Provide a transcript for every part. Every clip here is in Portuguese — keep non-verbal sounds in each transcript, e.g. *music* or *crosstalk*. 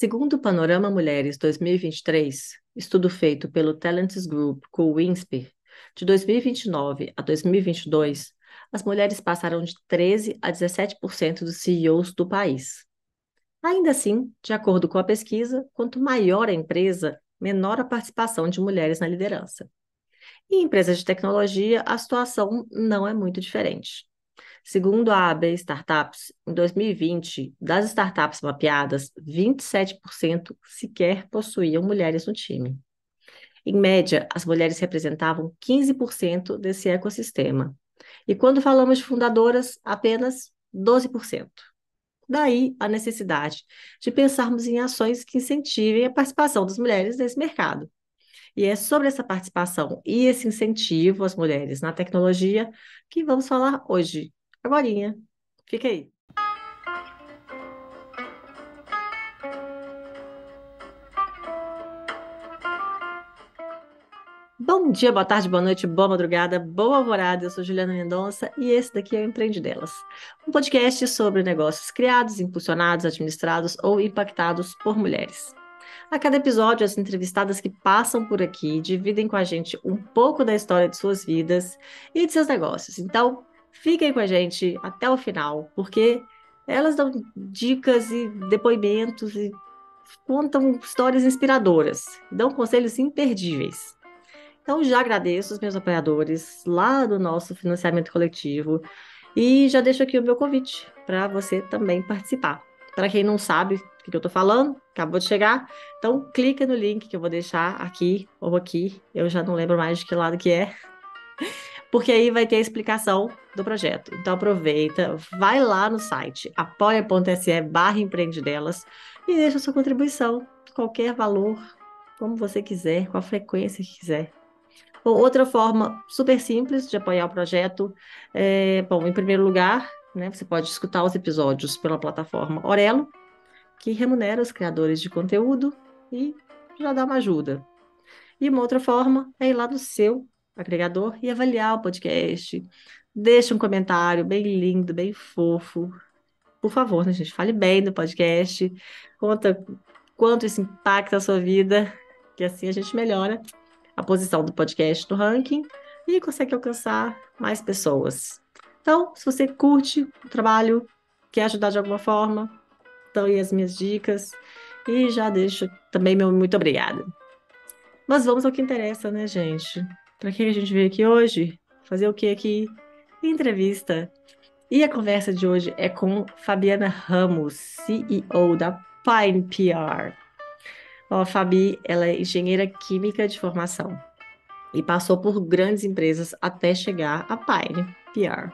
Segundo o Panorama Mulheres 2023, estudo feito pelo Talents Group com o INSPIR, de 2029 a 2022, as mulheres passaram de 13 a 17% dos CEOs do país. Ainda assim, de acordo com a pesquisa, quanto maior a empresa, menor a participação de mulheres na liderança. Em empresas de tecnologia, a situação não é muito diferente. Segundo a AB Startups, em 2020, das startups mapeadas, 27% sequer possuíam mulheres no time. Em média, as mulheres representavam 15% desse ecossistema. E quando falamos de fundadoras, apenas 12%. Daí a necessidade de pensarmos em ações que incentivem a participação das mulheres nesse mercado. E é sobre essa participação e esse incentivo às mulheres na tecnologia que vamos falar hoje. Agorinha. Fica aí. Bom dia, boa tarde, boa noite, boa madrugada, boa alvorada. Eu sou Juliana Mendonça e esse daqui é o Empreende Delas, um podcast sobre negócios criados, impulsionados, administrados ou impactados por mulheres. A cada episódio, as entrevistadas que passam por aqui dividem com a gente um pouco da história de suas vidas e de seus negócios. Então, Fiquem com a gente até o final, porque elas dão dicas e depoimentos e contam histórias inspiradoras, dão conselhos imperdíveis. Então, já agradeço os meus apoiadores lá do nosso financiamento coletivo e já deixo aqui o meu convite para você também participar. Para quem não sabe o que eu estou falando, acabou de chegar, então clica no link que eu vou deixar aqui ou aqui, eu já não lembro mais de que lado que é porque aí vai ter a explicação do projeto. Então aproveita, vai lá no site apoia.se barra empreendedelas e deixa sua contribuição, qualquer valor, como você quiser, com a frequência que quiser. outra forma super simples de apoiar o projeto é, bom, em primeiro lugar, né, você pode escutar os episódios pela plataforma Orelo, que remunera os criadores de conteúdo e já dá uma ajuda. E uma outra forma é ir lá no seu agregador e avaliar o podcast. Deixe um comentário bem lindo, bem fofo. Por favor, né, gente? Fale bem do podcast. Conta quanto isso impacta a sua vida, que assim a gente melhora a posição do podcast no ranking e consegue alcançar mais pessoas. Então, se você curte o trabalho, quer ajudar de alguma forma, estão aí as minhas dicas. E já deixo também meu muito obrigada. Mas vamos ao que interessa, né, gente? Para que a gente veio aqui hoje? Fazer o que aqui? Entrevista. E a conversa de hoje é com Fabiana Ramos, CEO da Pine PR. A Fabi, ela é engenheira química de formação e passou por grandes empresas até chegar à Pine PR.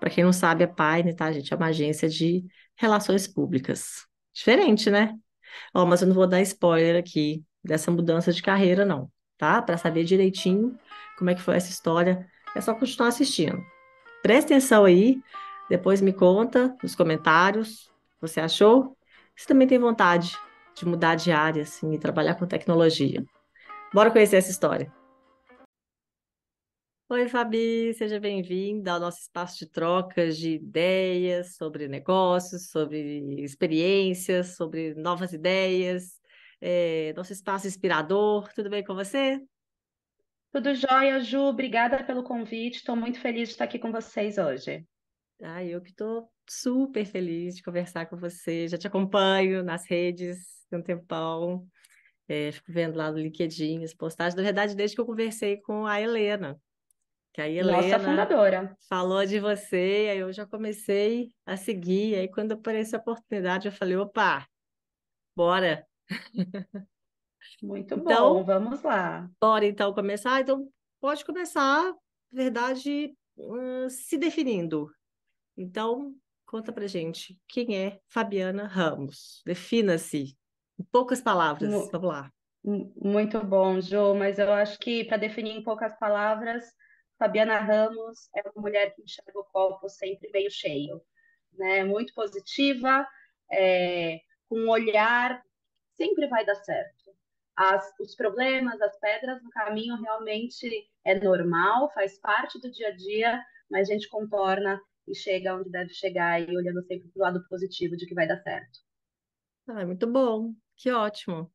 Para quem não sabe, a Pine, tá, gente, é uma agência de relações públicas. Diferente, né? Ó, mas eu não vou dar spoiler aqui dessa mudança de carreira, não, tá? Para saber direitinho, como é que foi essa história, é só continuar assistindo. Presta atenção aí, depois me conta nos comentários você achou. Se também tem vontade de mudar de área assim, e trabalhar com tecnologia. Bora conhecer essa história. Oi, Fabi, seja bem-vinda ao nosso espaço de trocas de ideias sobre negócios, sobre experiências, sobre novas ideias, é, nosso espaço inspirador. Tudo bem com você? Tudo jóia, Ju. Obrigada pelo convite. Estou muito feliz de estar aqui com vocês hoje. Ah, eu que estou super feliz de conversar com você. Já te acompanho nas redes tem um tempão. É, fico vendo lá no LinkedIn as postagens. Na verdade, desde que eu conversei com a Helena. Que a Helena Nossa fundadora. falou de você, aí eu já comecei a seguir. Aí quando apareceu a oportunidade, eu falei, opa, bora. Muito então, bom, vamos lá. Bora então começar? Então, pode começar, verdade, uh, se definindo. Então, conta pra gente, quem é Fabiana Ramos? Defina-se, em poucas palavras, vamos lá. Muito bom, Jo, mas eu acho que para definir em poucas palavras, Fabiana Ramos é uma mulher que enxerga o copo sempre meio cheio, né? Muito positiva, é, com um olhar sempre vai dar certo as, os problemas, as pedras no caminho realmente é normal, faz parte do dia a dia, mas a gente contorna e chega onde deve chegar e olhando sempre para o lado positivo de que vai dar certo. Ah, muito bom. Que ótimo.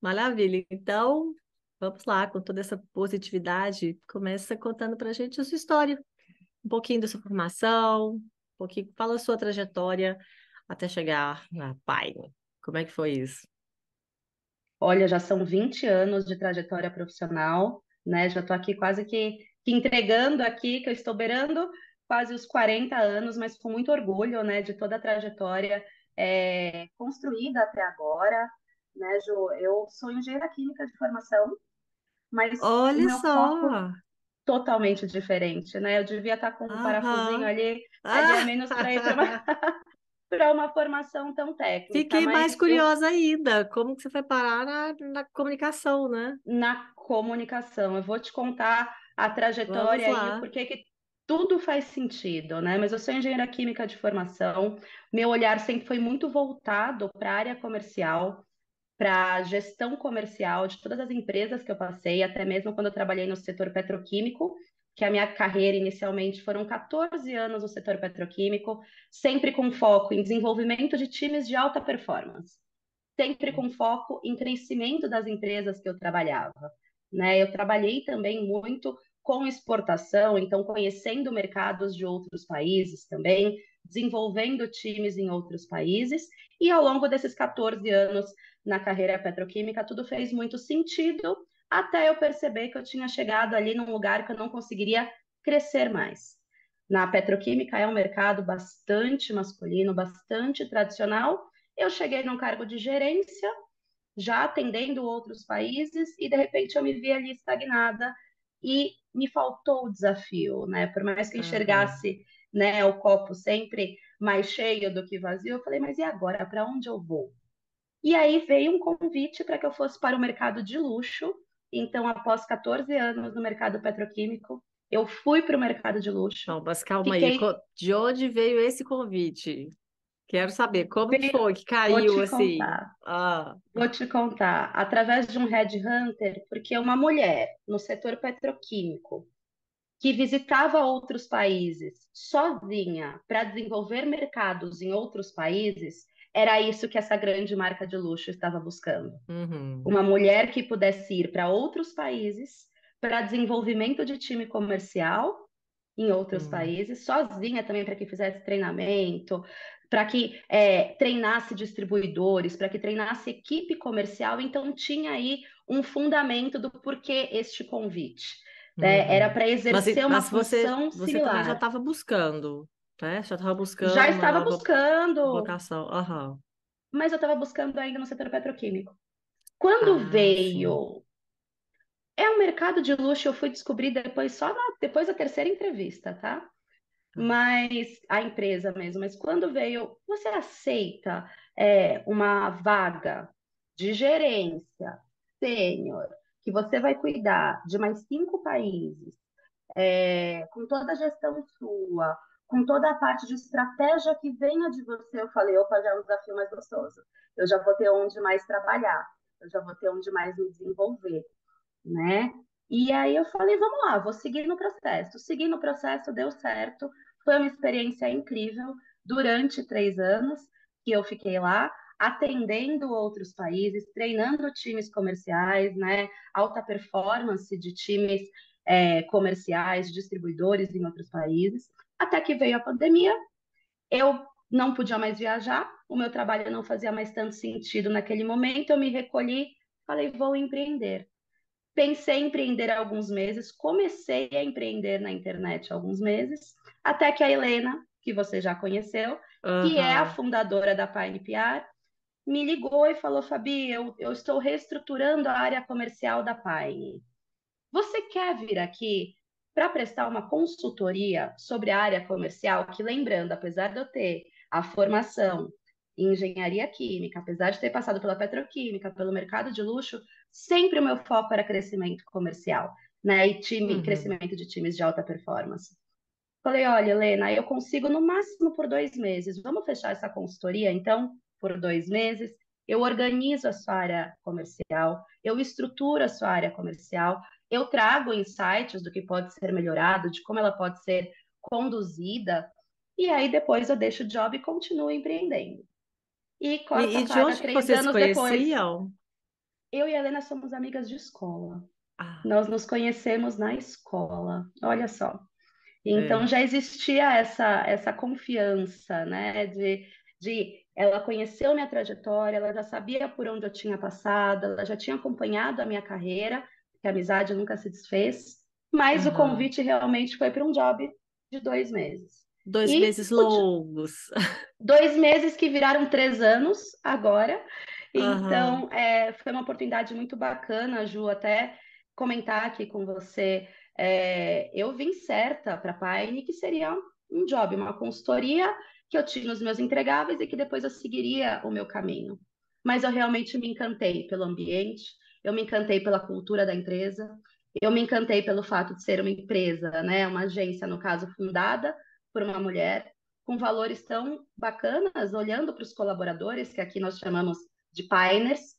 Maravilha. Então, vamos lá, com toda essa positividade, começa contando para a gente a sua história, um pouquinho da sua formação, um pouquinho, fala a sua trajetória até chegar na Pine. Como é que foi isso? Olha, já são 20 anos de trajetória profissional, né? Já estou aqui quase que, que entregando aqui, que eu estou beirando quase os 40 anos, mas com muito orgulho, né, de toda a trajetória é, construída até agora, né, Ju? Eu sou engenheira química de formação, mas Olha meu só! foco totalmente diferente, né? Eu devia estar com um Aham. parafusinho ali, ali a menos para ir *laughs* uma, *laughs* para uma formação tão técnica, Fiquei mais mas curiosa ainda. Como que você foi parar na, na comunicação, né? na comunicação, eu vou te contar a trajetória e o lá. porquê que tudo faz sentido, né? Mas eu sou engenheira química de formação, meu olhar sempre foi muito voltado para a área comercial. para a gestão comercial de todas as empresas que eu passei, até mesmo quando eu trabalhei no setor petroquímico, que a minha carreira inicialmente foram 14 anos no setor petroquímico, sempre com foco em desenvolvimento de times de alta performance, sempre com foco em crescimento das empresas que eu trabalhava. Né? Eu trabalhei também muito com exportação, então conhecendo mercados de outros países também, desenvolvendo times em outros países, e ao longo desses 14 anos na carreira petroquímica, tudo fez muito sentido, até eu perceber que eu tinha chegado ali num lugar que eu não conseguiria crescer mais. Na petroquímica é um mercado bastante masculino, bastante tradicional. Eu cheguei num cargo de gerência, já atendendo outros países, e de repente eu me vi ali estagnada e me faltou o desafio, né? Por mais que eu Aham. enxergasse, né, o copo sempre mais cheio do que vazio, eu falei, mas e agora? Para onde eu vou? E aí veio um convite para que eu fosse para o mercado de luxo. Então, após 14 anos no mercado petroquímico, eu fui para o mercado de luxo. Não, mas calma aí. Fiquei, Co- De onde veio esse convite? Quero saber como que foi que vou caiu te assim. contar, Ah, vou te contar, através de um headhunter, porque uma mulher no setor petroquímico que visitava outros países sozinha para desenvolver mercados em outros países, era isso que essa grande marca de luxo estava buscando. uhum, Uma mulher que pudesse ir para outros países para desenvolvimento de time comercial em outros hum, países, sozinha também para que fizesse treinamento, para que é, treinasse distribuidores, para que treinasse equipe comercial. Então tinha aí um fundamento do porquê este convite. né? Era uhum. para Mas, e- exercer uma mas você, função você também já similar. estava buscando, né? Já estava Já buscando uma estava buscando, vocação. Aham. mas eu estava buscando ainda no setor petroquímico. Quando Ah, sim. veio É um mercado de luxo, eu fui descobrir depois, só na- depois da terceira entrevista, tá? Tá. Mas a empresa mesmo, mas quando veio, você aceita é, uma vaga de gerência sênior, que você vai cuidar de mais cinco países, é, com toda a gestão sua, com toda a parte de estratégia que venha de você, eu falei, opa, já é um desafio mais gostoso. Eu já vou ter onde mais trabalhar, eu já vou ter onde mais me desenvolver né? E aí eu falei, vamos lá, vou seguir no processo. Segui no processo, deu certo. Foi uma experiência incrível durante três anos que eu fiquei lá, atendendo outros países, treinando times comerciais, né? Alta performance de times é, comerciais, distribuidores em outros países. Até que veio a pandemia, eu não podia mais viajar, o meu trabalho não fazia mais tanto sentido naquele momento, eu me recolhi, falei, vou empreender. Pensei em empreender há alguns meses, comecei a empreender na internet há alguns meses, até que a Helena, que você já conheceu, que é a fundadora da Pine PR, me ligou e falou: Fabi, eu, eu estou reestruturando a área comercial da Pine. Você quer vir aqui para prestar uma consultoria sobre a área comercial? Que, lembrando, apesar de eu ter a formação em engenharia química, apesar de ter passado pela petroquímica, pelo mercado de luxo, sempre o meu foco era crescimento comercial, né? E time, Uhum. crescimento de times de alta performance. Falei, olha, Helena, eu consigo no máximo por dois meses. Vamos fechar essa consultoria, então, por dois meses. Eu organizo a sua área comercial, eu estruturo a sua área comercial, eu trago insights do que pode ser melhorado, de como ela pode ser conduzida, e aí depois eu deixo o job e continuo empreendendo. e corta E, e de onde três vocês anos depois. conheciam? Eu e a Helena somos amigas de escola. Ah, Nós nos conhecemos na escola, olha só. Então é. já existia essa, essa confiança, né? De, de ela conheceu minha trajetória, ela já sabia por onde eu tinha passado, ela já tinha acompanhado a minha carreira, que a amizade nunca se desfez, mas o Aham. convite realmente foi para um job de dois meses. Dois E meses o longos. *laughs* dois meses que viraram três anos agora. Aham. Então, é, foi uma oportunidade muito bacana, Ju, até comentar aqui com você. É, eu vim certa para a Pine, que seria um job, uma consultoria que eu tinha os meus entregáveis e que depois eu seguiria o meu caminho. Mas eu realmente me encantei pelo ambiente, eu me encantei pela cultura da empresa, eu me encantei pelo fato de ser uma empresa, né, uma agência, no caso, fundada por uma mulher com valores tão bacanas, olhando para os colaboradores, que aqui nós chamamos de Piners,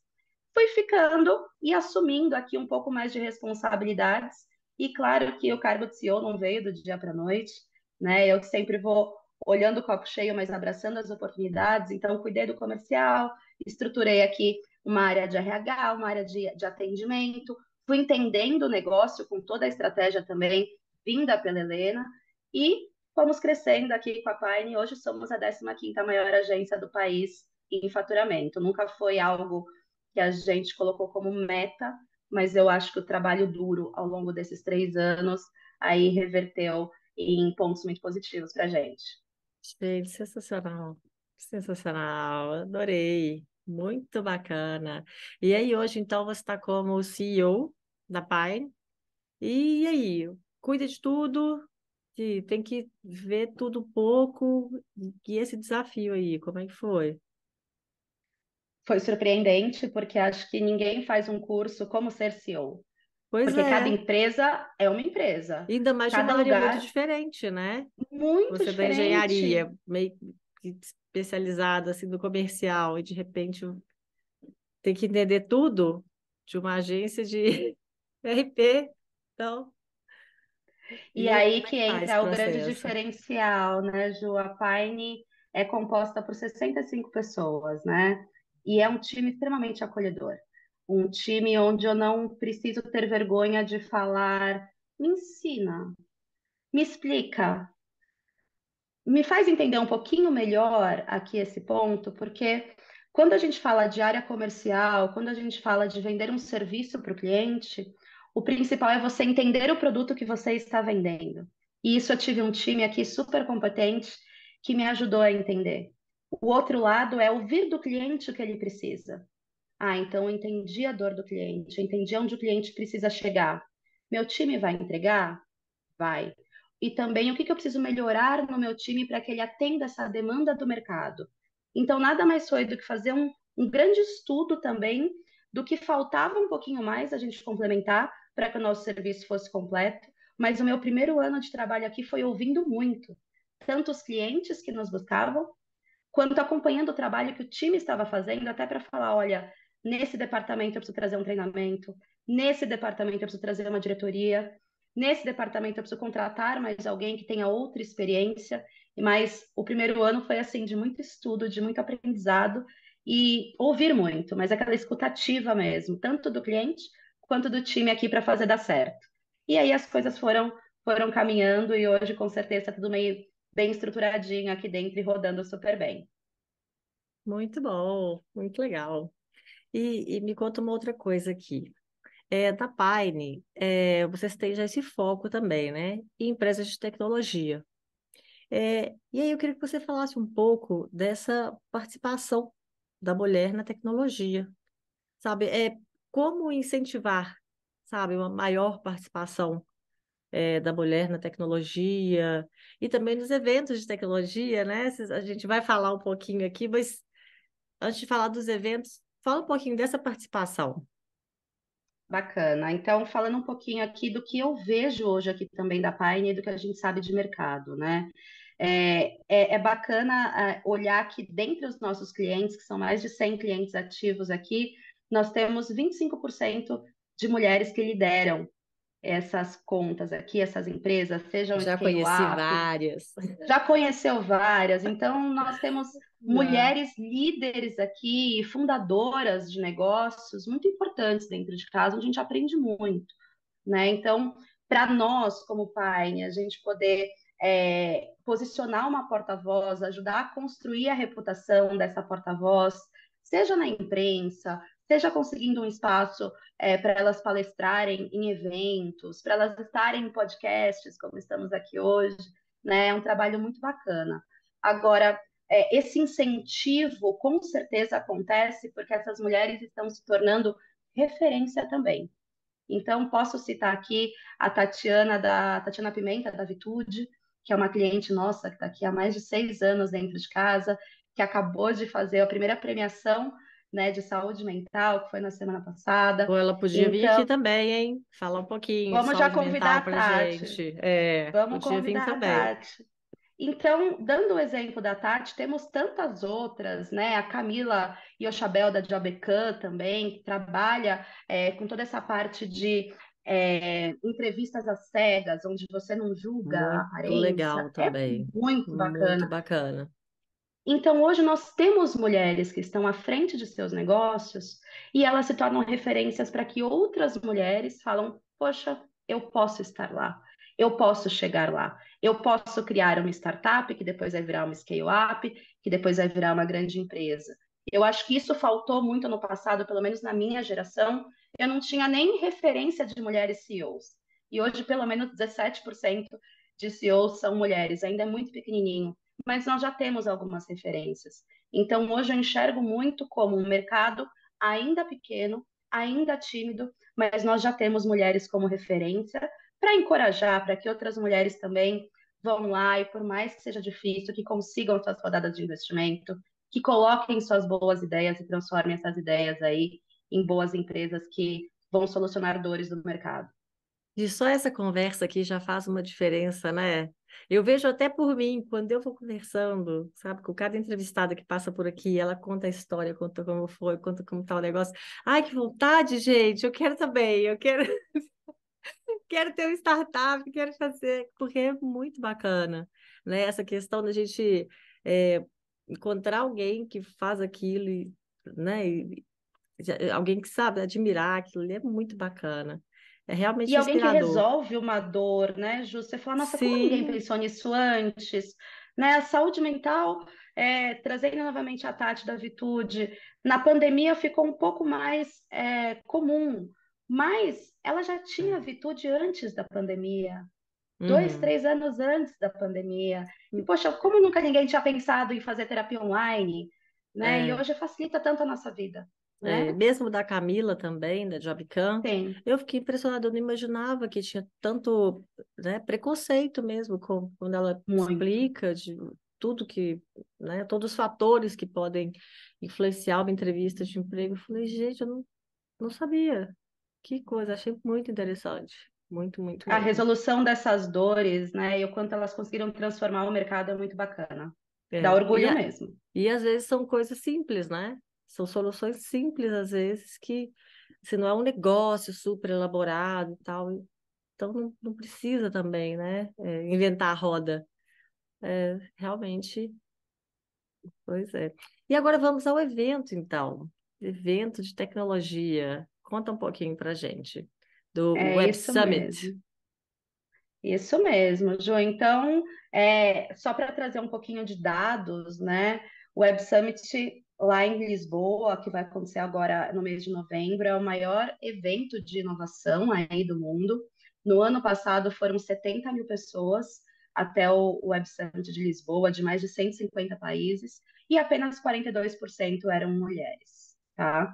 fui ficando e assumindo aqui um pouco mais de responsabilidades. E claro que o cargo de CEO não veio do dia para a noite, né? Eu sempre vou olhando o copo cheio, mas abraçando as oportunidades. Então, cuidei do comercial, estruturei aqui uma área de RH, uma área de, de atendimento, fui entendendo o negócio com toda a estratégia também vinda pela Helena e fomos crescendo aqui com a Pine. Hoje somos a 15ª maior agência do país em faturamento. Nunca foi algo que a gente colocou como meta, mas eu acho que o trabalho duro ao longo desses três anos aí reverteu em pontos muito positivos para a gente. Gente, sensacional. Sensacional. Adorei. Muito bacana. E aí, hoje, então, você está como CEO da Pine. E aí, cuida de tudo, e tem que ver tudo um pouco. E esse desafio aí, como é que foi? Foi surpreendente, porque acho que ninguém faz um curso como ser CEO, Pois porque cada é, empresa é uma empresa, ainda mais de cada uma área muito lugar diferente, né? muito Você da engenharia, diferente. meio especializada assim no comercial, e de repente tem que entender tudo de uma agência de *laughs* RP. Então, E e aí, é que entra o grande diferencial, né, Ju? A Pine é composta por 65 pessoas, né? E é um time extremamente acolhedor. Um time onde eu não preciso ter vergonha de falar, me ensina, me explica, me faz entender um pouquinho melhor aqui esse ponto, porque quando a gente fala de área comercial, quando a gente fala de vender um serviço para o cliente, o principal é você entender o produto que você está vendendo. E isso eu tive um time aqui super competente que me ajudou a entender. O outro lado é ouvir do cliente o que ele precisa. Ah, então eu entendi a dor do cliente, eu entendi onde o cliente precisa chegar. Meu time vai entregar? Vai. E também o que que eu preciso melhorar no meu time para que ele atenda essa demanda do mercado. Então, nada mais foi do que fazer um, um grande estudo também do que faltava um pouquinho mais a gente complementar para que o nosso serviço fosse completo. Mas o meu primeiro ano de trabalho aqui foi ouvindo muito, tanto os clientes que nos buscavam, quanto acompanhando o trabalho que o time estava fazendo, até para falar, olha, nesse departamento eu preciso trazer um treinamento, nesse departamento eu preciso trazer uma diretoria, nesse departamento eu preciso contratar mais alguém que tenha outra experiência. Mas o primeiro ano foi assim de muito estudo, de muito aprendizado e ouvir muito, mas aquela escutativa mesmo, tanto do cliente quanto do time aqui para fazer dar certo. E aí as coisas foram foram caminhando e hoje com certeza está tudo meio bem estruturadinho aqui dentro e rodando super bem. Muito bom, muito legal. E, e me conta uma outra coisa aqui. É, na Pine, é, vocês têm já esse foco também, né? Em empresas de tecnologia. É, e aí eu queria que você falasse um pouco dessa participação da mulher na tecnologia, sabe? É, como incentivar, sabe, uma maior participação é, da mulher na tecnologia e também nos eventos de tecnologia, né? A gente vai falar um pouquinho aqui, mas antes de falar dos eventos, fala um pouquinho dessa participação. Bacana. Então, falando um pouquinho aqui do que eu vejo hoje aqui também da Pine e do que a gente sabe de mercado, né? É, é, é bacana é, olhar que dentre os nossos clientes, que são mais de 100 clientes ativos aqui, nós temos 25% de mulheres que lideram essas contas aqui, essas empresas, sejam Já conheci scale-up, várias. já conheceu várias. Então, nós temos *laughs* mulheres líderes aqui, fundadoras de negócios muito importantes dentro de casa, onde a gente aprende muito, né? Então, para nós, como pai, a gente poder é, posicionar uma porta-voz, ajudar a construir a reputação dessa porta-voz, seja na imprensa, seja conseguindo um espaço é, para elas palestrarem em eventos, para elas estarem em podcasts, como estamos aqui hoje, né? É um trabalho muito bacana. Agora, é, esse incentivo com certeza acontece porque essas mulheres estão se tornando referência também. Então, posso citar aqui a Tatiana da Tatiana Pimenta, da Vitude, que é uma cliente nossa que está aqui há mais de seis anos dentro de casa, que acabou de fazer a primeira premiação né, de saúde mental, que foi na semana passada. Ou ela podia então, vir aqui também, hein? Falar um pouquinho. Vamos já convidar a Tati. Gente. É, vamos convidar a Tati. Então, dando o exemplo da Tati, temos tantas outras, né? A Camila Yoshabel da Jobecan também, que trabalha é, com toda essa parte de é, entrevistas às cegas, onde você não julga muito a aparência. legal é também. muito bacana. Muito bacana. Então, hoje nós temos mulheres que estão à frente de seus negócios e elas se tornam referências para que outras mulheres falam: poxa, eu posso estar lá eu posso chegar lá. Eu posso criar uma startup que depois vai virar uma scale-up, que depois vai virar uma grande empresa. Eu acho que isso faltou muito no passado, pelo menos na minha geração. Eu não tinha nem referência de mulheres CEOs. E hoje, pelo menos 17% de CEOs são mulheres. Ainda é muito pequenininho, mas nós já temos algumas referências. Então, hoje eu enxergo muito como um mercado ainda pequeno, ainda tímido, mas nós já temos mulheres como referência para encorajar, para que outras mulheres também vão lá e, por mais que seja difícil, que consigam suas rodadas de investimento, que coloquem suas boas ideias e transformem essas ideias aí em boas empresas que vão solucionar dores do mercado. E só essa conversa aqui já faz uma diferença, né? Eu vejo até por mim, quando eu vou conversando, sabe, com cada entrevistada que passa por aqui, ela conta a história, conta como foi, conta como tá o negócio. Ai, que vontade, gente, eu quero também, eu quero. *laughs* quero ter um startup, quero fazer, porque é muito bacana, né? Essa questão da gente é, encontrar alguém que faz aquilo, e, né? E, alguém que sabe admirar aquilo, é muito bacana. É realmente E alguém que resolve uma dor, né, Ju? Você fala, nossa, Sim. como ninguém pensou nisso antes? Né? A saúde mental, é, trazendo novamente a Tati da Vitude, na pandemia ficou um pouco mais é, comum, mas ela já tinha virtude antes da pandemia, uhum. dois, três anos antes da pandemia. E, hum. poxa, como nunca ninguém tinha pensado em fazer terapia online, né? É. E hoje facilita tanto a nossa vida. Né? É, mesmo da Camila também, da Jobcam, eu fiquei impressionada, eu não imaginava que tinha tanto né, preconceito mesmo com, quando ela Muito. explica de tudo que, né, todos os fatores que podem influenciar uma entrevista de emprego. Eu falei, gente, eu não, não sabia, que coisa, achei muito interessante. Muito, muito. A resolução dessas dores, né? E o quanto elas conseguiram transformar o mercado é muito bacana. É. Dá orgulho e, mesmo. E às vezes são coisas simples, né? São soluções simples, às vezes, que se não é um negócio super elaborado e tal, então não, não precisa também, né? É, inventar a roda. É, realmente. Pois é. E agora vamos ao evento, então. Evento de tecnologia. Conta um pouquinho para gente do é Web isso Summit. Mesmo. Isso mesmo, Ju. Então, é, só para trazer um pouquinho de dados, né? O Web Summit lá em Lisboa, que vai acontecer agora no mês de novembro, é o maior evento de inovação aí do mundo. No ano passado foram 70 mil pessoas até o Web Summit de Lisboa, de mais de 150 países, e apenas 42% eram mulheres, tá?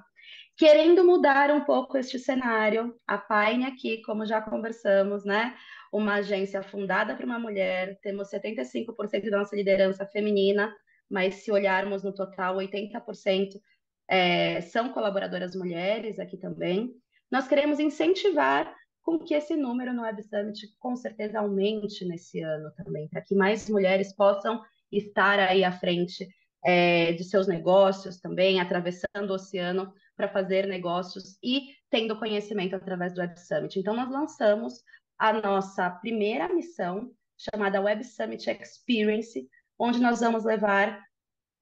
querendo mudar um pouco este cenário. A Paine aqui, como já conversamos, né? Uma agência fundada por uma mulher, temos 75% da nossa liderança feminina, mas se olharmos no total, 80% é, são colaboradoras mulheres aqui também. Nós queremos incentivar com que esse número no Web Summit com certeza aumente nesse ano também, para que mais mulheres possam estar aí à frente é, de seus negócios também, atravessando o oceano para fazer negócios e tendo conhecimento através do Web Summit. Então, nós lançamos a nossa primeira missão, chamada Web Summit Experience, onde nós vamos levar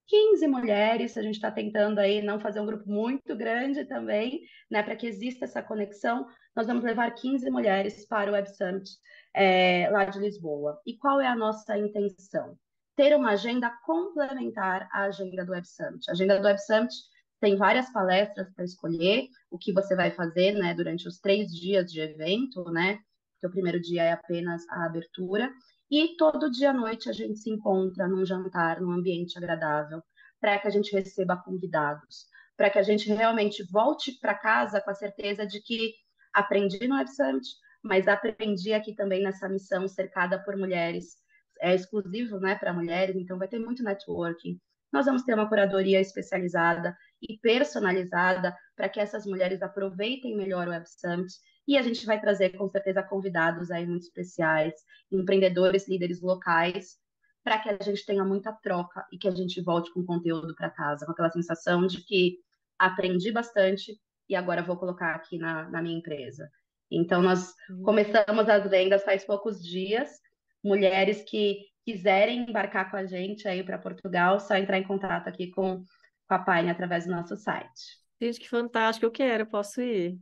15 mulheres, a gente está tentando aí não fazer um grupo muito grande também, né, para que exista essa conexão, nós vamos levar 15 mulheres para o Web Summit é, lá de Lisboa. E qual é a nossa intenção? Ter uma agenda complementar à agenda do Web Summit. A agenda do Web Summit tem várias palestras para escolher o que você vai fazer, né, durante os três dias de evento, né, porque o primeiro dia é apenas a abertura, e todo dia à noite a gente se encontra num jantar, num ambiente agradável, para que a gente receba convidados, para que a gente realmente volte para casa com a certeza de que aprendi no Web Summit, mas aprendi aqui também nessa missão cercada por mulheres, é exclusivo né, para mulheres, então vai ter muito networking. Nós vamos ter uma curadoria especializada e personalizada para que essas mulheres aproveitem melhor o Web Summit e a gente vai trazer, com certeza, convidados aí muito especiais, empreendedores, líderes locais, para que a gente tenha muita troca e que a gente volte com conteúdo para casa, com aquela sensação de que aprendi bastante e agora vou colocar aqui na, na minha empresa. Então, nós uhum. começamos as vendas faz poucos dias. Mulheres que quiserem embarcar com a gente aí para Portugal, só entrar em contato aqui com, com a Paine através do nosso site. Gente, que fantástico, eu quero, posso ir.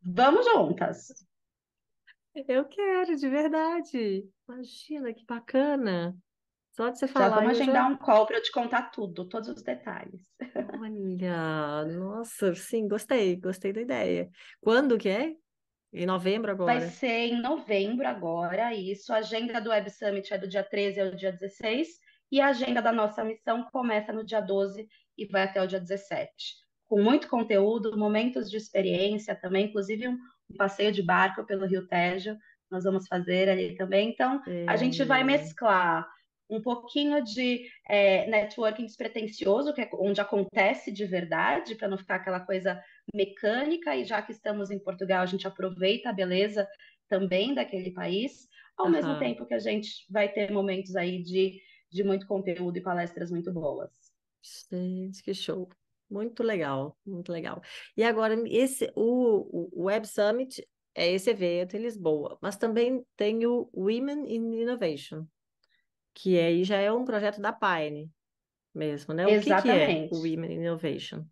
Vamos juntas. Eu quero, de verdade. Imagina que bacana. Só de você falar. Já vamos agendar já... um call para eu te contar tudo, todos os detalhes. Olha, nossa, sim, gostei, gostei da ideia. Quando que é? Em novembro agora? Vai ser em novembro agora, isso. A agenda do Web Summit é do dia 13 ao dia 16, e a agenda da nossa missão começa no dia 12 e vai até o dia 17 com muito conteúdo, momentos de experiência também, inclusive um, um passeio de barco pelo Rio Tejo, nós vamos fazer ali também. Então, é. a gente vai mesclar um pouquinho de é, networking despretensioso, que é onde acontece de verdade, para não ficar aquela coisa mecânica, e já que estamos em Portugal, a gente aproveita a beleza também daquele país, ao uhum. mesmo tempo que a gente vai ter momentos aí de, de muito conteúdo e palestras muito boas. Gente, que show! Muito legal, muito legal. E agora, esse, o, o Web Summit é esse evento em Lisboa, mas também tem o Women in Innovation, que aí já é um projeto da Pine mesmo, né? O Exatamente. que, que é o Women in Innovation?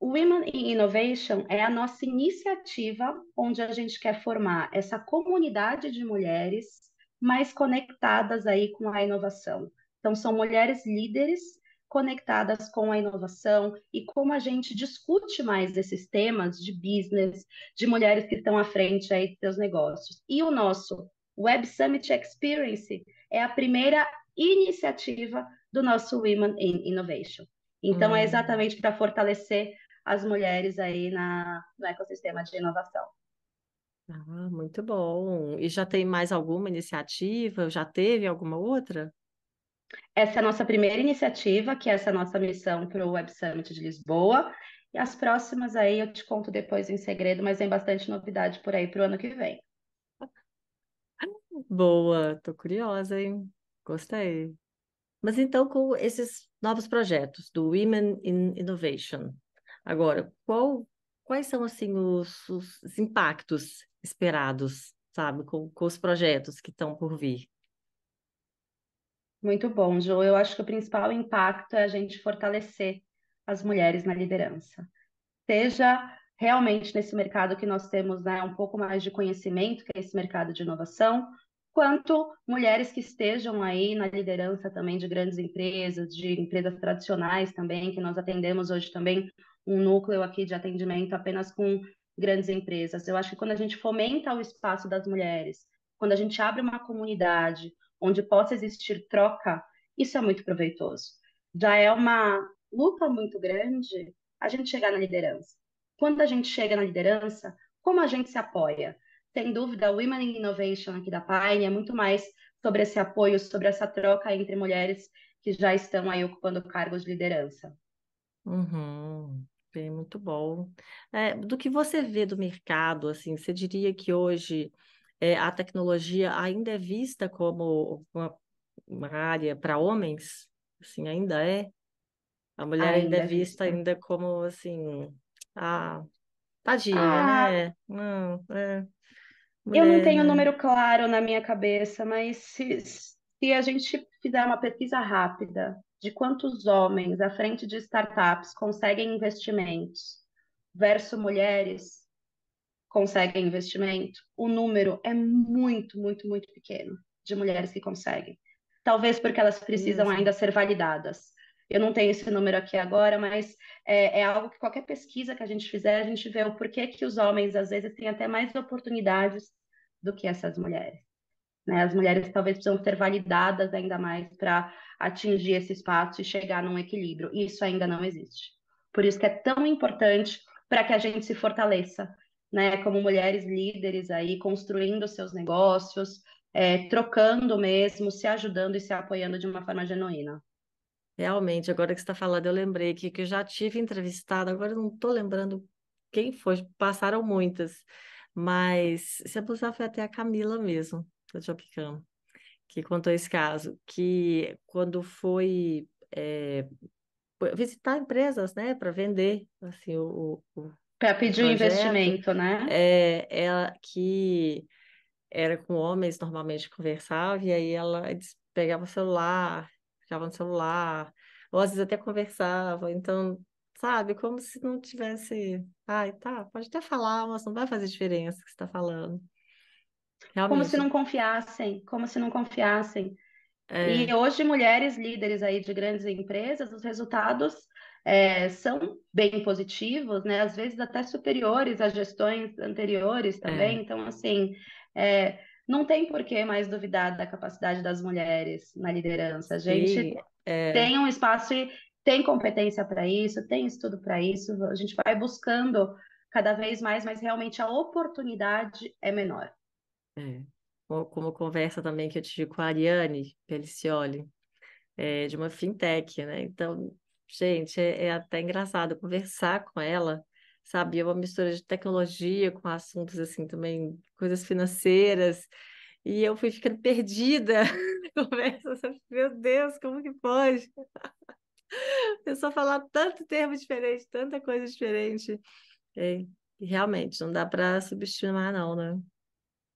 O Women in Innovation é a nossa iniciativa onde a gente quer formar essa comunidade de mulheres mais conectadas aí com a inovação. Então, são mulheres líderes conectadas com a inovação e como a gente discute mais esses temas de business, de mulheres que estão à frente aí dos seus negócios. E o nosso Web Summit Experience é a primeira iniciativa do nosso Women in Innovation. Então, é hum. é exatamente para fortalecer as mulheres aí na, no ecossistema de inovação. Ah, muito bom. E já tem mais alguma iniciativa? Já teve alguma outra? Essa é a nossa primeira iniciativa, que é essa nossa missão para o Web Summit de Lisboa. E as próximas aí eu te conto depois em segredo, mas tem bastante novidade por aí para o ano que vem. *laughs* Boa, tô curiosa, hein? Gostei. Mas então, com esses novos projetos do Women in Innovation, agora, qual, quais são assim os, os impactos esperados, sabe, com, com os projetos que estão por vir? Muito bom, Jo. Eu acho que o principal impacto é a gente fortalecer as mulheres na liderança. Seja realmente nesse mercado que nós temos né, um pouco mais de conhecimento, que é esse mercado de inovação, quanto mulheres que estejam aí na liderança também de grandes empresas, de empresas tradicionais também, que nós atendemos hoje também um núcleo aqui de atendimento apenas com grandes empresas. Eu acho que quando a gente fomenta o espaço das mulheres, quando a gente abre uma comunidade, onde possa existir troca, isso é muito proveitoso. Já é uma luta muito grande a gente chegar na liderança. Quando a gente chega na liderança, como a gente se apoia? Sem dúvida, o Women in Innovation aqui da Pine é muito mais sobre esse apoio, sobre essa troca entre mulheres que já estão aí ocupando cargos de liderança. Uhum. Bem, muito bom. É, do que você vê do mercado, assim, você diria que hoje é, a tecnologia ainda é vista como uma, uma área para homens? Assim, ainda é? A mulher ainda é ainda é vista vista. ainda como assim, ah, tadinha, Ah, né? Não, é, eu não mulher, tenho o né? número claro na minha cabeça, mas se, se a gente fizer uma pesquisa rápida de quantos homens à frente de startups conseguem investimentos versus mulheres conseguem investimento, o número é muito, muito, muito pequeno de mulheres que conseguem. Talvez porque elas precisam Mesmo. ainda ser validadas. Eu não tenho esse número aqui agora, mas é, é algo que qualquer pesquisa que a gente fizer, a gente vê o porquê que os homens, às vezes, têm até mais oportunidades do que essas mulheres. Né? As mulheres talvez precisam ser validadas ainda mais para atingir esse espaço e chegar num equilíbrio. E isso ainda não existe. Por isso que é tão importante para que a gente se fortaleça, né? Como mulheres líderes aí, construindo seus negócios, é, trocando mesmo, se ajudando e se apoiando de uma forma genuína. Realmente, agora que você está falando, eu lembrei que, que eu já tive entrevistado, agora não estou lembrando quem foi, passaram muitas, mas se abusar foi até a Camila mesmo, da Jopicam, que contou esse caso, que quando foi é, visitar empresas, né, para vender assim, o, o, Para pedir um investimento, né? é, ela que era com homens, normalmente conversava, e aí ela pegava o celular, ficava no celular, ou às vezes até conversava, então, sabe, como se não tivesse, ai, tá, pode até falar, mas não vai fazer diferença o que você está falando. Como se não confiassem, como se não confiassem. E é, hoje, mulheres líderes aí de grandes empresas, os resultados é, são bem positivos, né? Às vezes até superiores a gestões anteriores é, também. Então, assim, é, não tem por que mais duvidar da capacidade das mulheres na liderança. A gente sim, é, tem um espaço e tem competência para isso, tem estudo para isso. A gente vai buscando cada vez mais, mas realmente a oportunidade é menor. é. Como, como conversa também que eu tive com a Ariane Pelicioli, é, de uma fintech, né? Então, gente, é, é até engraçado conversar com ela, sabe? É uma mistura de tecnologia com assuntos assim também, coisas financeiras. E eu fui ficando perdida *laughs* conversa. sabe? Meu Deus, como que pode? Eu *laughs* só falar tanto termo diferente, tanta coisa diferente. É, realmente, não dá para subestimar, não, né?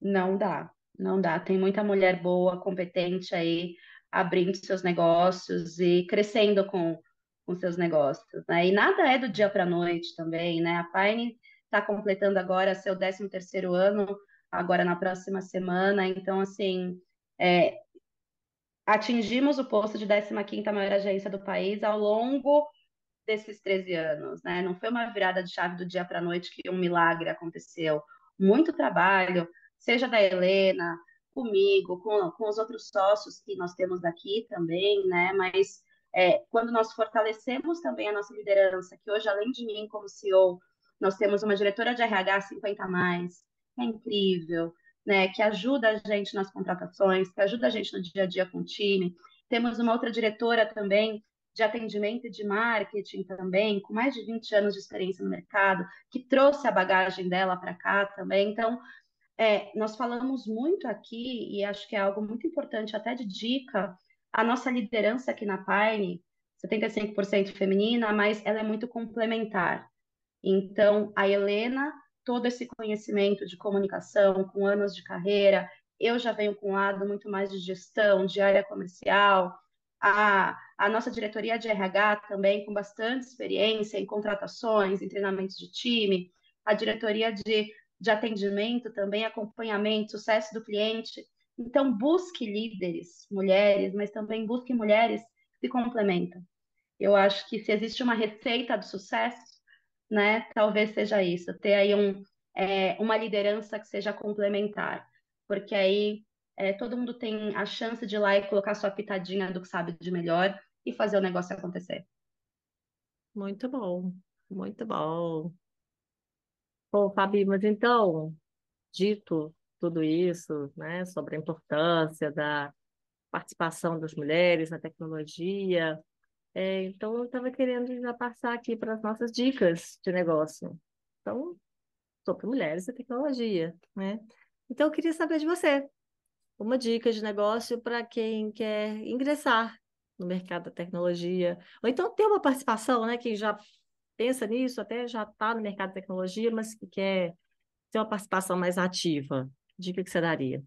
Não dá, não dá. Tem muita mulher boa, competente aí, abrindo seus negócios e crescendo com, com seus negócios, né? E nada é do dia para a noite também, né? A Pine está completando agora seu décimo terceiro ano, agora na próxima semana. Então, assim, é, atingimos o posto de décima quinta maior agência do país ao longo desses 13 anos, né? Não foi uma virada de chave do dia para a noite que um milagre aconteceu. Muito trabalho, seja da Helena, comigo, com, com os outros sócios que nós temos daqui também, né? Mas é, quando nós fortalecemos também a nossa liderança, que hoje, além de mim como CEO, nós temos uma diretora de RH 50 a mais, é incrível, né? Que ajuda a gente nas contratações, que ajuda a gente no dia a dia com o time. Temos uma outra diretora também de atendimento e de marketing também, com mais de 20 anos de experiência no mercado, que trouxe a bagagem dela para cá também. Então, é, nós falamos muito aqui, e acho que é algo muito importante, até de dica, a nossa liderança aqui na Pine, 75% feminina, mas ela é muito complementar. Então, a Helena, todo esse conhecimento de comunicação, com anos de carreira, eu já venho com um lado muito mais de gestão, de área comercial, a, a nossa diretoria de RH também com bastante experiência em contratações, em treinamentos de time, a diretoria de, de atendimento também, acompanhamento, sucesso do cliente. Então, busque líderes, mulheres, mas também busque mulheres que se complementam. Eu acho que se existe uma receita do sucesso, né, talvez seja isso, ter aí um, é, uma liderança que seja complementar, porque aí é, todo mundo tem a chance de ir lá e colocar sua pitadinha do que sabe de melhor e fazer o negócio acontecer. Muito bom, muito bom. Bom, Fabi, mas então, dito tudo isso, né, sobre a importância da participação das mulheres na tecnologia, é, então eu estava querendo já passar aqui para as nossas dicas de negócio. Então, sobre mulheres e tecnologia, né? Então, eu queria saber de você uma dica de negócio para quem quer ingressar no mercado da tecnologia, ou então ter uma participação, né? Quem já pensa nisso, até já está no mercado da tecnologia, mas que quer ter uma participação mais ativa. Dica que você daria?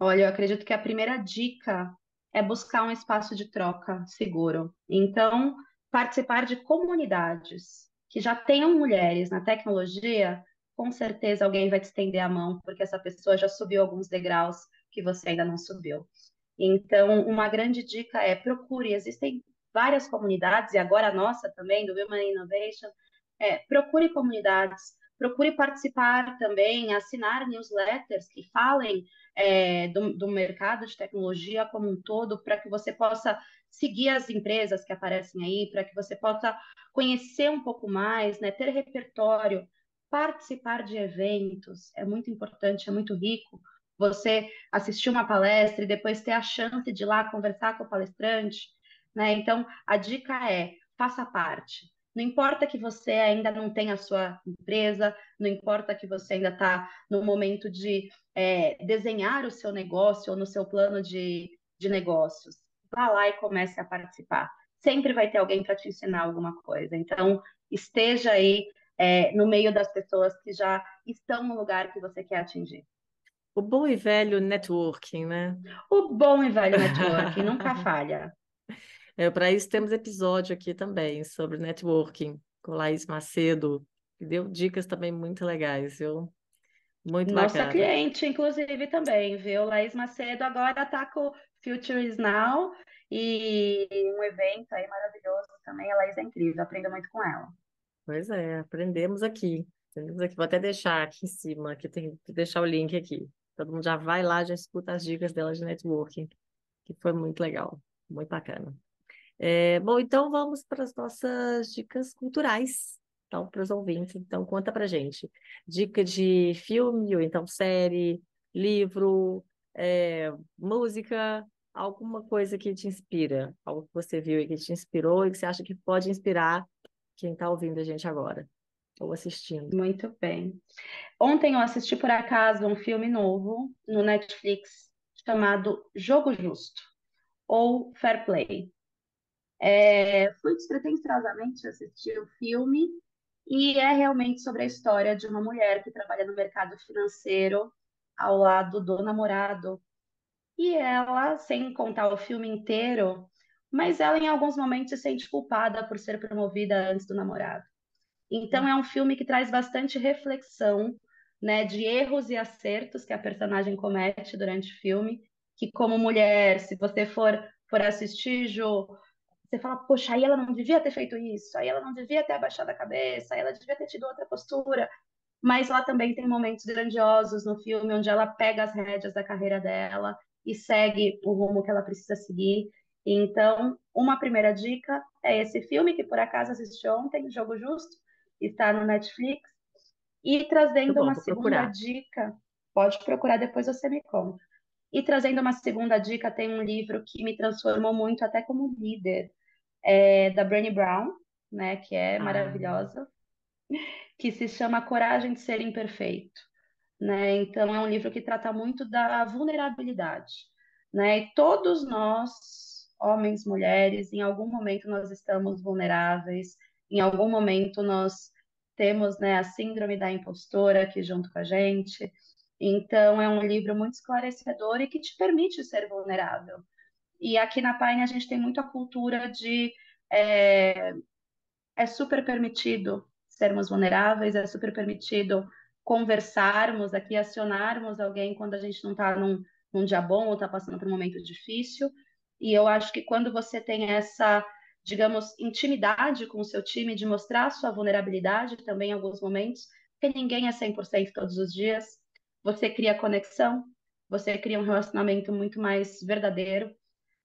Olha, eu acredito que a primeira dica é buscar um espaço de troca seguro. Então, participar de comunidades que já tenham mulheres na tecnologia, com certeza alguém vai te estender a mão, porque essa pessoa já subiu alguns degraus que você ainda não subiu. Então, uma grande dica é procure, existem várias comunidades, e agora a nossa também, do Women Innovation, é, procure comunidades, procure participar também, assinar newsletters que falem é, do, do, mercado de tecnologia como um todo, para que você possa seguir as empresas que aparecem aí, para que você possa conhecer um pouco mais, né, ter repertório, participar de eventos, é muito importante, é muito rico. Você assistir uma palestra e depois ter a chance de ir lá conversar com o palestrante, né? Então, a dica é: faça parte. Não importa que você ainda não tenha a sua empresa, não importa que você ainda está no momento de é, desenhar o seu negócio ou no seu plano de, de negócios. Vá lá e comece a participar. Sempre vai ter alguém para te ensinar alguma coisa. Então, esteja aí é, no meio das pessoas que já estão no lugar que você quer atingir. O bom e velho networking, né? O bom e velho networking nunca *laughs* falha. É, para isso temos episódio aqui também sobre networking com Laís Macedo, que deu dicas também muito legais, viu? Muito Nossa bacana. cliente, inclusive, também, viu? Laís Macedo agora está com o Future is Now e um evento aí maravilhoso também. A Laís é incrível, aprendo muito com ela. Pois é, aprendemos aqui. Aprendemos aqui. Vou até deixar aqui em cima, aqui tem que deixar o link aqui. Todo mundo já vai lá, já escuta as dicas dela de networking, que foi muito legal, muito bacana. É, bom, então vamos para as nossas dicas culturais, então, para os ouvintes. Então, conta para gente. Dica de filme, ou então série, livro, é, música, alguma coisa que te inspira, algo que você viu e que te inspirou e que você acha que pode inspirar quem está ouvindo a gente agora ou assistindo. Muito bem. Ontem eu assisti por acaso um filme novo no Netflix chamado Jogo Justo ou Fair Play. É, fui despretensiosamente assistir o filme e é realmente sobre a história de uma mulher que trabalha no mercado financeiro ao lado do namorado. E ela, sem contar o filme inteiro, mas ela em alguns momentos se sente culpada por ser promovida antes do namorado. Então é um filme que traz bastante reflexão, né, de erros e acertos que a personagem comete durante o filme, que como mulher, se você for for assistir, você fala, poxa, aí ela não devia ter feito isso, aí ela não devia ter abaixado a cabeça, aí ela devia ter tido outra postura. Mas lá também tem momentos grandiosos no filme onde ela pega as rédeas da carreira dela e segue o rumo que ela precisa seguir. Então, uma primeira dica é esse filme que por acaso assisti ontem, Jogo Justo, está no Netflix. E trazendo bom, uma segunda procurar. dica, pode procurar depois você me conta. E trazendo uma segunda dica, tem um livro que me transformou muito até como líder, é, da Brené Brown, né, que é ah. maravilhosa, que se chama Coragem de Ser Imperfeito. Né? Então, é um livro que trata muito da vulnerabilidade. Né? E todos nós, homens, mulheres, em algum momento nós estamos vulneráveis, em algum momento nós temos né, a síndrome da impostora aqui junto com a gente. Então, é um livro muito esclarecedor e que te permite ser vulnerável. E aqui na Paine a gente tem muito a cultura de é, é super permitido sermos vulneráveis, é super permitido conversarmos aqui, acionarmos alguém quando a gente não está num, num dia bom ou está passando por um momento difícil. E eu acho que quando você tem essa, digamos, intimidade com o seu time, de mostrar a sua vulnerabilidade também em alguns momentos, porque ninguém é 100% todos os dias, você cria conexão, você cria um relacionamento muito mais verdadeiro,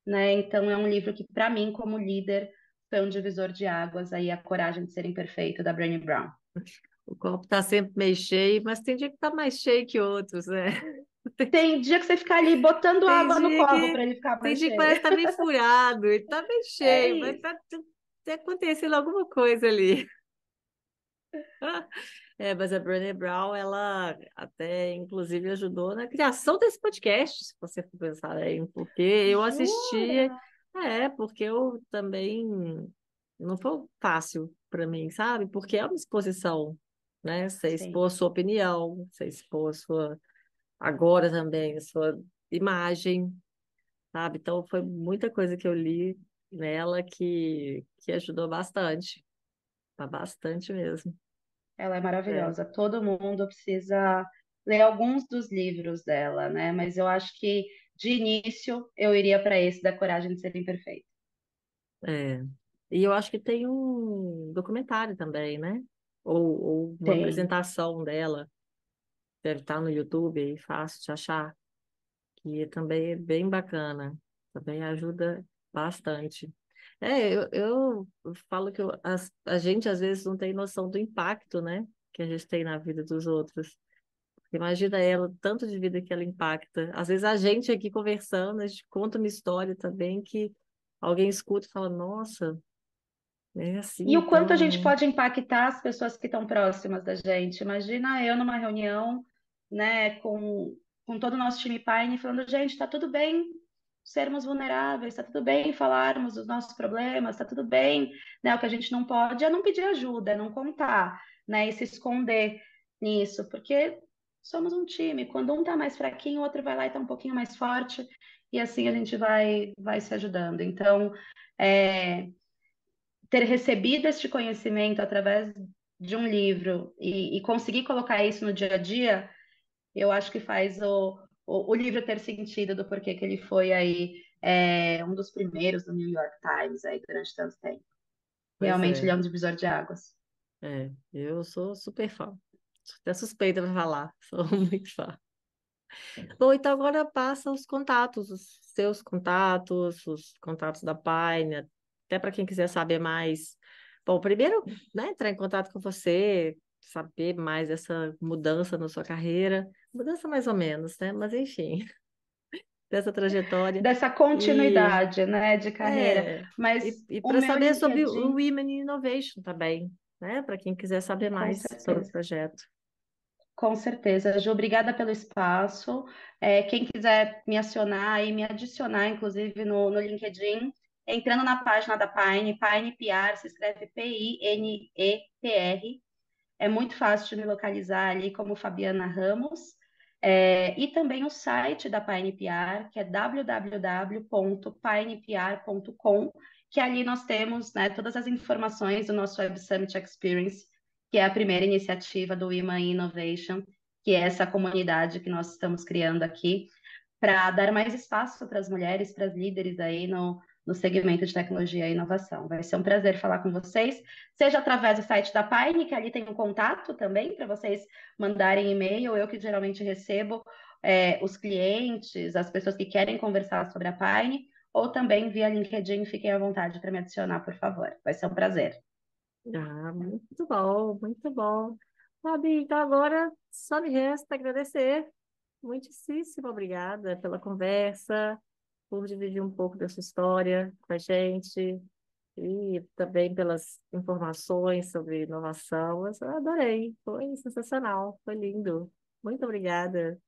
né? Então é um livro que, para mim, como líder, foi um divisor de águas aí, A Coragem de Ser Imperfeito, da Brené Brown. O copo está sempre meio cheio, mas tem dia que está mais cheio que outros, né? *laughs* Tem dia que você fica ali botando tem água no copo para ele ficar mais Tem dia que parece que tá meio *laughs* furado, ele tá meio é cheio, é mas tá, tá acontecendo alguma coisa ali. *laughs* É, mas a Brené Brown, ela até, inclusive, ajudou na criação desse podcast, se você for pensar aí, porque eu assistia, É, porque eu também não foi fácil para mim, sabe? Porque é uma exposição, né? Você expor a sua opinião, você expor a sua agora também, a sua imagem, sabe? Então foi muita coisa que eu li nela que, que ajudou bastante, tá bastante mesmo. Ela é É, maravilhosa. Todo mundo precisa ler alguns dos livros dela, né? Mas eu acho que de início eu iria para esse da Coragem de Ser Imperfeito. é. E eu acho que tem um documentário também, né? Ou, ou uma Tem. apresentação dela, deve estar no YouTube, aí, fácil de achar, que também é bem bacana, também ajuda bastante. É, eu, eu falo que eu- as- a gente às vezes não tem noção do impacto, né, que a gente tem na vida dos outros. Imagina ela, tanto de vida que ela impacta. Às vezes a gente aqui conversando, a gente conta uma história também que alguém escuta e fala, nossa, é assim E o quanto a então, gente né? pode impactar as pessoas que estão próximas da gente. Imagina eu numa reunião, né, com, com todo o nosso time Pine, falando, gente, está tudo bem sermos vulneráveis, está tudo bem falarmos dos nossos problemas, está tudo bem, né? O que a gente não pode é não pedir ajuda, é não contar, né? E se esconder nisso, porque somos um time. Quando um está mais fraquinho, o outro vai lá e está um pouquinho mais forte, e assim a gente vai, vai se ajudando. Então, é, ter recebido este conhecimento através de um livro e, e conseguir colocar isso no dia a dia, eu acho que faz o, o, o livro ter sentido do porquê que ele foi aí é, um dos primeiros do New York Times aí durante tanto tempo. Pois Realmente ele é, é um divisor de águas. é, eu sou super fã. Sou até suspeita para falar, *laughs* sou muito fã. Bom, então agora passa os contatos, os seus contatos, os contatos da Pine, até para quem quiser saber mais. Bom, primeiro, né, entrar em contato com você, saber mais dessa mudança na sua carreira, mudança mais ou menos, né? Mas enfim, *laughs* dessa trajetória. Dessa E continuidade, né, de carreira. é, Mas e, e para saber sobre o LinkedIn, Women in Innovation também, né? Para quem quiser saber mais sobre o projeto. Com certeza, Ju, obrigada pelo espaço. É, quem quiser me acionar e me adicionar, inclusive, no, no LinkedIn, entrando na página da Pine, Pine PR, se escreve P-I-N-E-P-R. É muito fácil de me localizar ali como Fabiana Ramos. É, e também o site da Pine PR, que é www.pinepr.com, que ali nós temos né, todas as informações do nosso Web Summit Experience, que é a primeira iniciativa do Women Innovation, que é essa comunidade que nós estamos criando aqui, para dar mais espaço para as mulheres, para as líderes aí no, no segmento de tecnologia e inovação. Vai ser um prazer falar com vocês, seja através do site da Pine, que ali tem um contato também para vocês mandarem e-mail, eu que geralmente recebo é, os clientes, as pessoas que querem conversar sobre a Pine, ou também via LinkedIn, fiquem à vontade para me adicionar, por favor. Vai ser um prazer. Ah, muito bom, muito bom. Fabi, então agora só me resta agradecer. Muitíssimo obrigada pela conversa, por dividir um pouco da sua história com a gente e também pelas informações sobre inovação. Eu adorei, foi sensacional, foi lindo. Muito obrigada.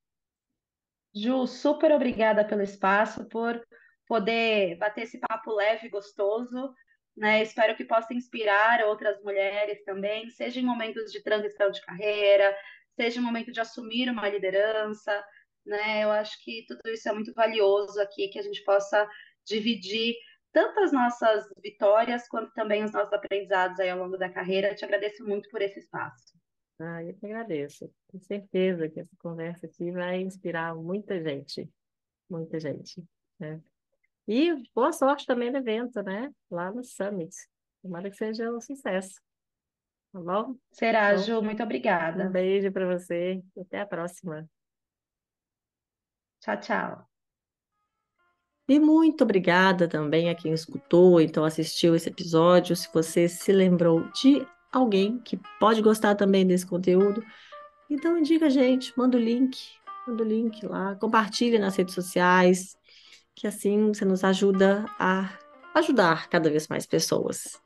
Ju, super obrigada pelo espaço, por poder bater esse papo leve e gostoso, né? Espero que possa inspirar outras mulheres também, seja em momentos de transição de carreira, seja em momento de assumir uma liderança, né? Eu acho que tudo isso é muito valioso aqui, que a gente possa dividir tanto as nossas vitórias quanto também os nossos aprendizados aí ao longo da carreira. Eu te agradeço muito por esse espaço. Ah, eu que agradeço. Tenho certeza que essa conversa aqui vai inspirar muita gente, muita gente, né? E boa sorte também no evento, né? Lá no Summit. Tomara que seja um sucesso, tá bom? Será, Então, Ju, muito um obrigada. beijo para você até a próxima. Tchau, tchau. E muito obrigada também a quem escutou, então assistiu esse episódio. Se você se lembrou de alguém que pode gostar também desse conteúdo, então indica a gente, manda o link, manda o link lá, compartilha nas redes sociais, que assim você nos ajuda a ajudar cada vez mais pessoas.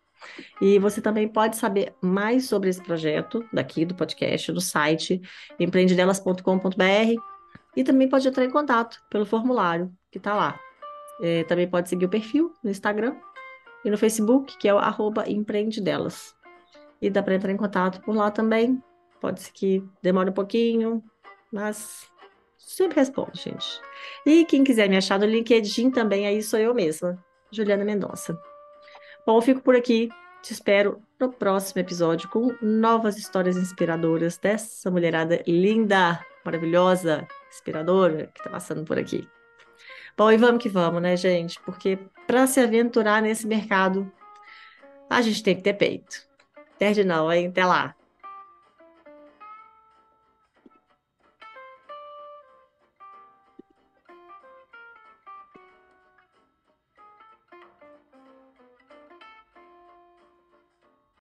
E você também pode saber mais sobre esse projeto daqui do podcast, do site empreendedelas.com.br e também pode entrar em contato pelo formulário que está lá. É, também pode seguir o perfil no Instagram e no Facebook, que é o arroba Empreende Delas. E dá para entrar em contato por lá também. Pode ser que demore um pouquinho, mas sempre respondo, gente. E quem quiser me achar no LinkedIn também, aí sou eu mesma, Juliana Mendonça. Bom, eu fico por aqui. Te espero no próximo episódio com novas histórias inspiradoras dessa mulherada linda, maravilhosa, inspiradora que está passando por aqui. Bom, e vamos que vamos, né, gente? Porque para se aventurar nesse mercado, a gente tem que ter peito. Perde não, hein? Até lá.